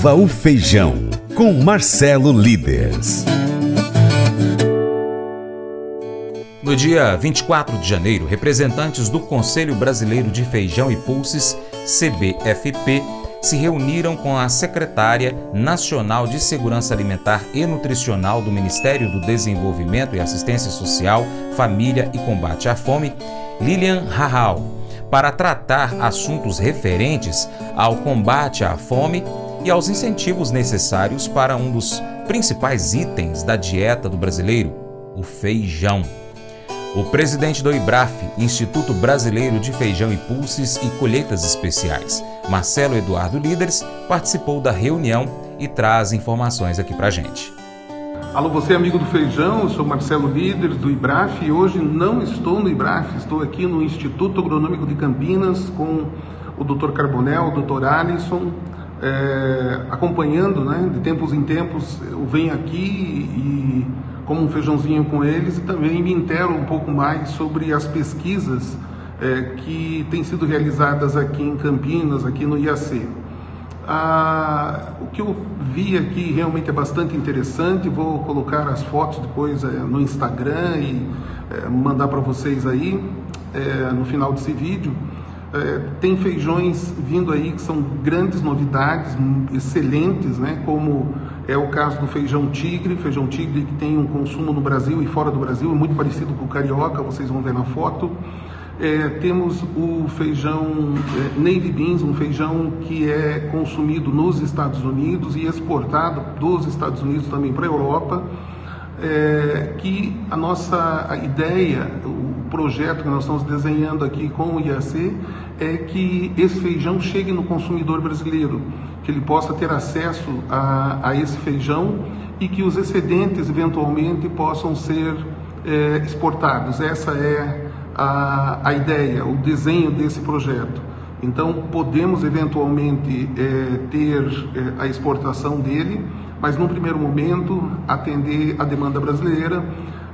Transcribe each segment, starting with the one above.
Viva o Feijão, com Marcelo Líderes. No dia 24 de janeiro, representantes do Conselho Brasileiro de Feijão e Pulses, CBFP, se reuniram com a secretária nacional de Segurança Alimentar e Nutricional do Ministério do Desenvolvimento e Assistência Social, Família e Combate à Fome, Lilian Rahal, para tratar assuntos referentes ao combate à fome e aos incentivos necessários para um dos principais itens da dieta do brasileiro, o feijão. O presidente do IBRAF, Instituto Brasileiro de Feijão e Pulses e Colheitas Especiais, Marcelo Eduardo Líderes, participou da reunião e traz informações aqui pra gente. Alô, você amigo do feijão, eu sou Marcelo Líderes do IBRAF e hoje não estou no IBRAF, estou aqui no Instituto Agronômico de Campinas com o Dr. Carbonel, o Dr. Alisson, é, acompanhando, né, de tempos em tempos eu venho aqui e como um feijãozinho com eles e também me intero um pouco mais sobre as pesquisas é, que têm sido realizadas aqui em Campinas, aqui no IAC. Ah, o que eu vi aqui realmente é bastante interessante. Vou colocar as fotos depois é, no Instagram e é, mandar para vocês aí é, no final desse vídeo. É, tem feijões vindo aí que são grandes novidades, excelentes, né? como é o caso do feijão tigre, feijão tigre que tem um consumo no Brasil e fora do Brasil, é muito parecido com o carioca, vocês vão ver na foto. É, temos o feijão é, navy beans, um feijão que é consumido nos Estados Unidos e exportado dos Estados Unidos também para a Europa. É, que a nossa ideia, o projeto que nós estamos desenhando aqui com o IAC é que esse feijão chegue no consumidor brasileiro, que ele possa ter acesso a, a esse feijão e que os excedentes eventualmente possam ser é, exportados. Essa é a, a ideia, o desenho desse projeto. Então, podemos eventualmente é, ter é, a exportação dele mas num primeiro momento atender a demanda brasileira,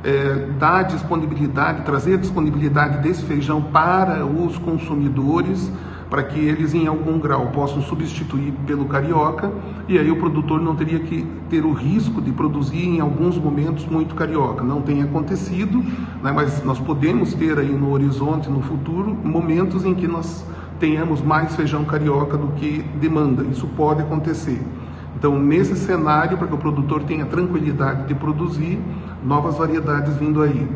é, dar disponibilidade, trazer disponibilidade desse feijão para os consumidores, para que eles em algum grau possam substituir pelo carioca, e aí o produtor não teria que ter o risco de produzir em alguns momentos muito carioca. Não tem acontecido, né, mas nós podemos ter aí no horizonte, no futuro, momentos em que nós tenhamos mais feijão carioca do que demanda. Isso pode acontecer. Então, nesse cenário, para que o produtor tenha tranquilidade de produzir, novas variedades vindo aí.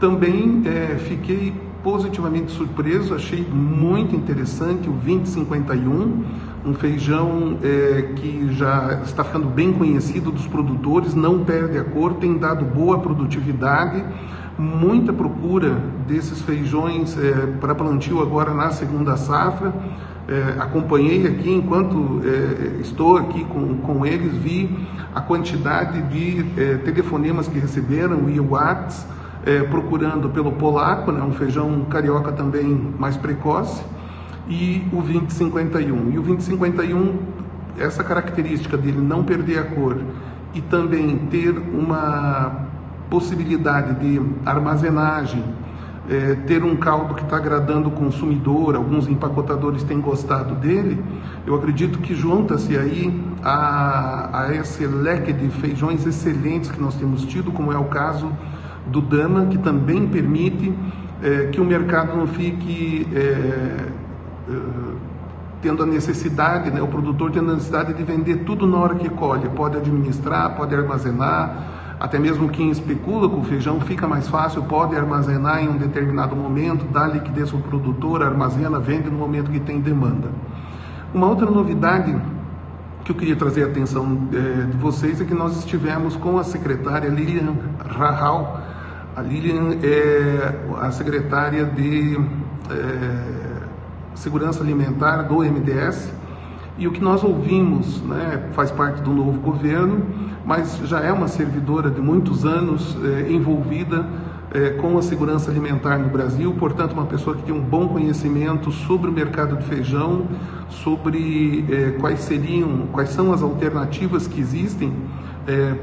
Também é, fiquei positivamente surpreso, achei muito interessante o 2051, um feijão é, que já está ficando bem conhecido dos produtores, não perde a cor, tem dado boa produtividade, muita procura desses feijões é, para plantio agora na segunda safra. É, acompanhei aqui, enquanto é, estou aqui com, com eles, vi a quantidade de é, telefonemas que receberam e WhatsApp é, procurando pelo polaco, né, um feijão carioca também mais precoce, e o 2051. E o 2051, essa característica dele não perder a cor e também ter uma possibilidade de armazenagem é, ter um caldo que está agradando o consumidor, alguns empacotadores têm gostado dele, eu acredito que junta-se aí a, a esse leque de feijões excelentes que nós temos tido, como é o caso do Dama, que também permite é, que o mercado não fique é, é, tendo a necessidade, né, o produtor tendo a necessidade de vender tudo na hora que colhe, pode administrar, pode armazenar, até mesmo quem especula com feijão fica mais fácil, pode armazenar em um determinado momento, dá liquidez para o produtor, armazena, vende no momento que tem demanda. Uma outra novidade que eu queria trazer a atenção é, de vocês é que nós estivemos com a secretária Lilian Rahal. A Lilian é a secretária de é, Segurança Alimentar do MDS e o que nós ouvimos, né, faz parte do novo governo, mas já é uma servidora de muitos anos é, envolvida é, com a segurança alimentar no Brasil, portanto, uma pessoa que tem um bom conhecimento sobre o mercado de feijão, sobre é, quais seriam, quais são as alternativas que existem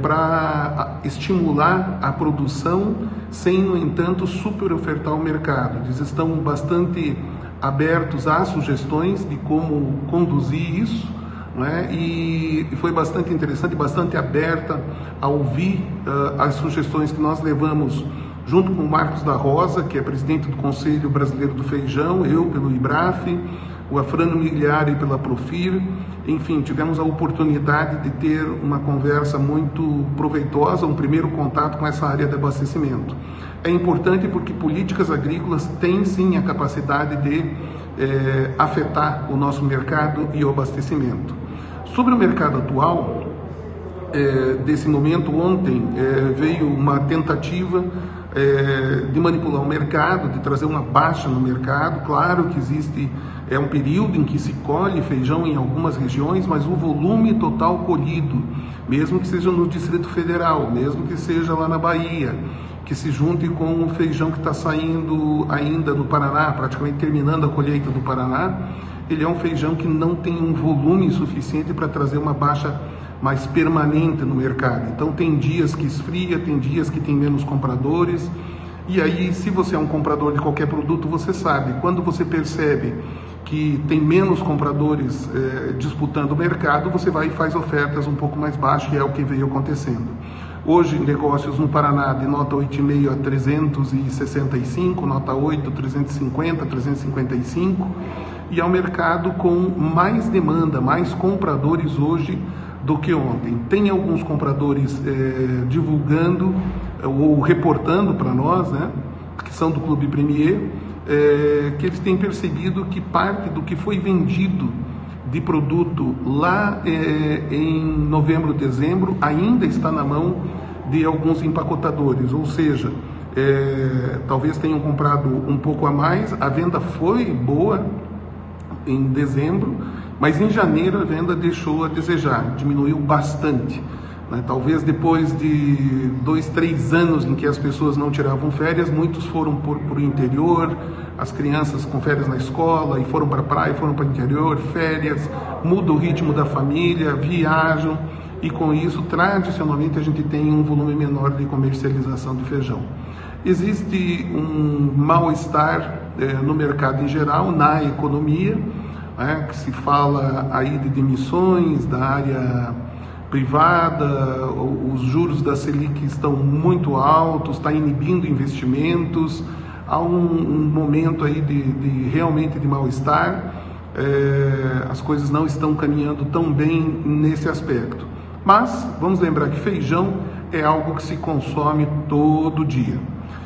para estimular a produção, sem, no entanto, super ofertar o mercado. Eles estão bastante abertos a sugestões de como conduzir isso né? e foi bastante interessante, bastante aberta a ouvir uh, as sugestões que nós levamos junto com o Marcos da Rosa, que é presidente do Conselho Brasileiro do Feijão, eu pelo IBRAF, o Afrano Miliari pela Profir, enfim, tivemos a oportunidade de ter uma conversa muito proveitosa, um primeiro contato com essa área de abastecimento. É importante porque políticas agrícolas têm sim a capacidade de eh, afetar o nosso mercado e o abastecimento. Sobre o mercado atual, eh, desse momento, ontem eh, veio uma tentativa é, de manipular o mercado, de trazer uma baixa no mercado. Claro que existe é um período em que se colhe feijão em algumas regiões, mas o volume total colhido, mesmo que seja no Distrito Federal, mesmo que seja lá na Bahia, que se junte com o feijão que está saindo ainda no Paraná, praticamente terminando a colheita do Paraná, ele é um feijão que não tem um volume suficiente para trazer uma baixa mais permanente no mercado. Então tem dias que esfria, tem dias que tem menos compradores. E aí, se você é um comprador de qualquer produto, você sabe, quando você percebe que tem menos compradores eh, disputando o mercado, você vai e faz ofertas um pouco mais baixas, e é o que veio acontecendo. Hoje, negócios no Paraná de nota 8,5 a 365, nota 8, 350, 355, e é um mercado com mais demanda, mais compradores hoje do que ontem. Tem alguns compradores é, divulgando é, ou reportando para nós, né, que são do Clube Premier, é, que eles têm percebido que parte do que foi vendido de produto lá é, em novembro, dezembro, ainda está na mão de alguns empacotadores, ou seja, é, talvez tenham comprado um pouco a mais, a venda foi boa em dezembro, mas em janeiro a venda deixou a desejar, diminuiu bastante. Né? Talvez depois de dois, três anos em que as pessoas não tiravam férias, muitos foram para o interior, as crianças com férias na escola, e foram para a praia, foram para o interior, férias, muda o ritmo da família, viajam, e com isso, tradicionalmente, a gente tem um volume menor de comercialização de feijão. Existe um mal-estar eh, no mercado em geral, na economia, né, que se fala aí de demissões da área privada, os juros da Selic estão muito altos, está inibindo investimentos, há um, um momento aí de, de realmente de mal-estar, é, as coisas não estão caminhando tão bem nesse aspecto. Mas vamos lembrar que feijão é algo que se consome todo dia.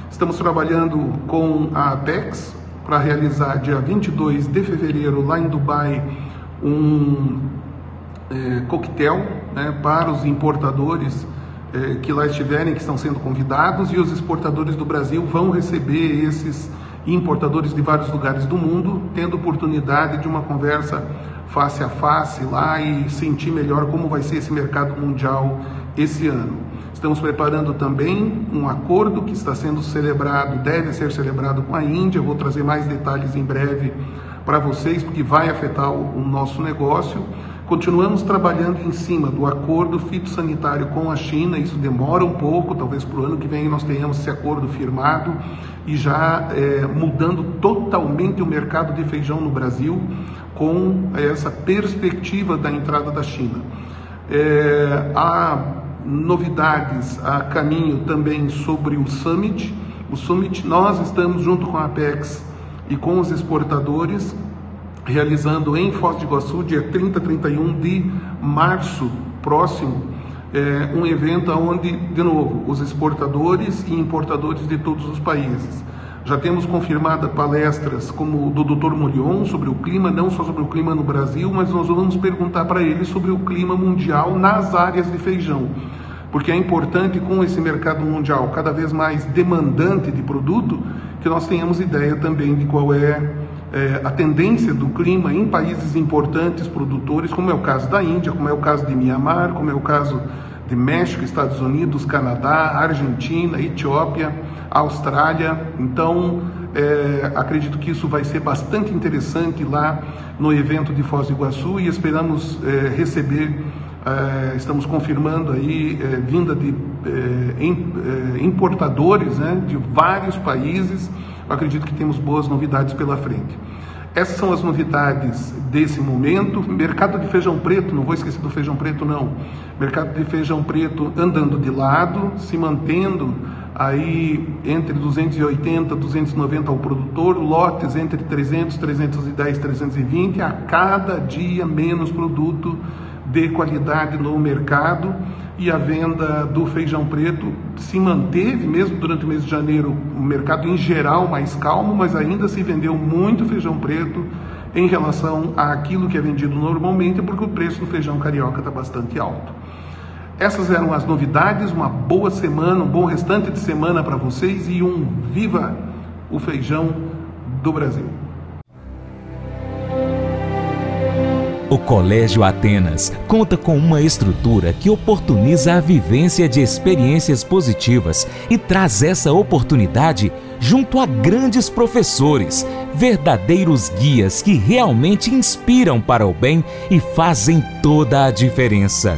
Estamos trabalhando com a Apex, para realizar dia 22 de fevereiro lá em Dubai um é, coquetel né, para os importadores é, que lá estiverem, que estão sendo convidados, e os exportadores do Brasil vão receber esses importadores de vários lugares do mundo, tendo oportunidade de uma conversa face a face lá e sentir melhor como vai ser esse mercado mundial esse ano. Estamos preparando também um acordo que está sendo celebrado, deve ser celebrado com a Índia. Vou trazer mais detalhes em breve para vocês, porque vai afetar o, nosso negócio. Continuamos trabalhando em cima do acordo fitossanitário com a China, isso demora um pouco, talvez para o ano que vem nós tenhamos esse acordo firmado e já é, mudando totalmente o mercado de feijão no Brasil com essa perspectiva da entrada da China. É, a novidades a caminho também sobre o Summit. O Summit, nós estamos junto com a Apex e com os exportadores, realizando em Foz do Iguaçu, dia 30 31 de março próximo, é, um evento onde, de novo, os exportadores e importadores de todos os países. Já temos confirmada palestras como do Dr. Molion sobre o clima, não só sobre o clima no Brasil, mas nós vamos perguntar para ele sobre o clima mundial nas áreas de feijão. Porque é importante com esse mercado mundial cada vez mais demandante de produto, que nós tenhamos ideia também de qual é, é a tendência do clima em países importantes produtores, como é o caso da Índia, como é o caso de Mianmar, como é o caso de México, Estados Unidos, Canadá, Argentina, Etiópia Austrália. Então, é, acredito que isso vai ser bastante interessante lá no evento de Foz do Iguaçu e esperamos é, receber, é, estamos confirmando aí, é, vinda de é, é, importadores né, de vários países. Acredito que temos boas novidades pela frente. Essas são as novidades desse momento. Mercado de feijão preto, não vou esquecer do feijão preto não. Mercado de feijão preto andando de lado, se mantendo aí entre 280 e 290 ao produtor, lotes entre 300, 310, 320, a cada dia menos produto de qualidade no mercado e a venda do feijão preto se manteve mesmo durante o mês de janeiro, o mercado em geral mais calmo, mas ainda se vendeu muito feijão preto em relação àquilo que é vendido normalmente, porque o preço do feijão carioca está bastante alto. Essas eram as novidades, uma boa semana, um bom restante de semana para vocês e um viva o feijão do Brasil. O Colégio Atenas conta com uma estrutura que oportuniza a vivência de experiências positivas e traz essa oportunidade junto a grandes professores, verdadeiros guias que realmente inspiram para o bem e fazem toda a diferença.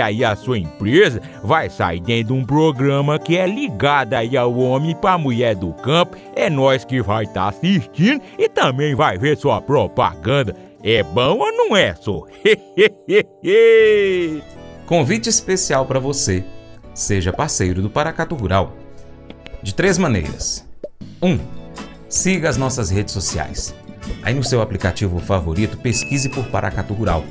aí a sua empresa vai sair dentro de um programa que é ligado aí ao homem para mulher do campo. É nós que vai estar tá assistindo e também vai ver sua propaganda. É bom ou não é, só? Convite especial para você. Seja parceiro do Paracato Rural. De três maneiras. 1. Um, siga as nossas redes sociais. Aí no seu aplicativo favorito, pesquise por Paracato Rural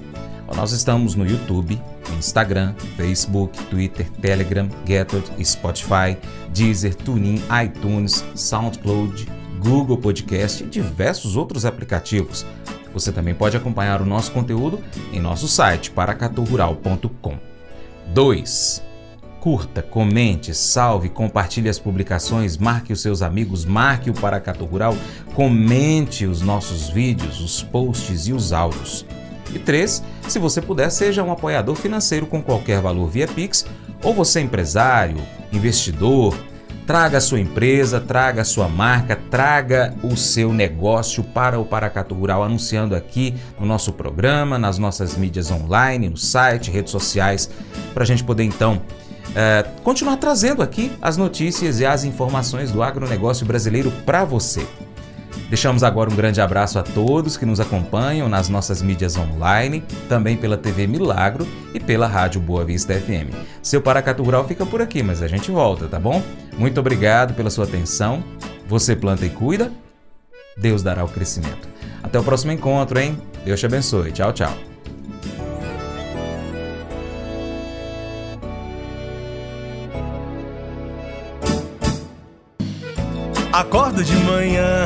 nós estamos no YouTube, Instagram, Facebook, Twitter, Telegram, Getter, Spotify, Deezer, TuneIn, iTunes, SoundCloud, Google Podcast e diversos outros aplicativos. Você também pode acompanhar o nosso conteúdo em nosso site paracaturural.com. 2. Curta, comente, salve, compartilhe as publicações, marque os seus amigos, marque o Paracatu Rural, comente os nossos vídeos, os posts e os áudios. E 3. Se você puder, seja um apoiador financeiro com qualquer valor via Pix, ou você é empresário, investidor, traga a sua empresa, traga a sua marca, traga o seu negócio para o Paracatu Rural, anunciando aqui no nosso programa, nas nossas mídias online, no site, redes sociais, para a gente poder então é, continuar trazendo aqui as notícias e as informações do agronegócio brasileiro para você. Deixamos agora um grande abraço a todos que nos acompanham nas nossas mídias online, também pela TV Milagro e pela Rádio Boa Vista FM. Seu Paracatu Rural fica por aqui, mas a gente volta, tá bom? Muito obrigado pela sua atenção. Você planta e cuida, Deus dará o crescimento. Até o próximo encontro, hein? Deus te abençoe. Tchau, tchau. Acordo de manhã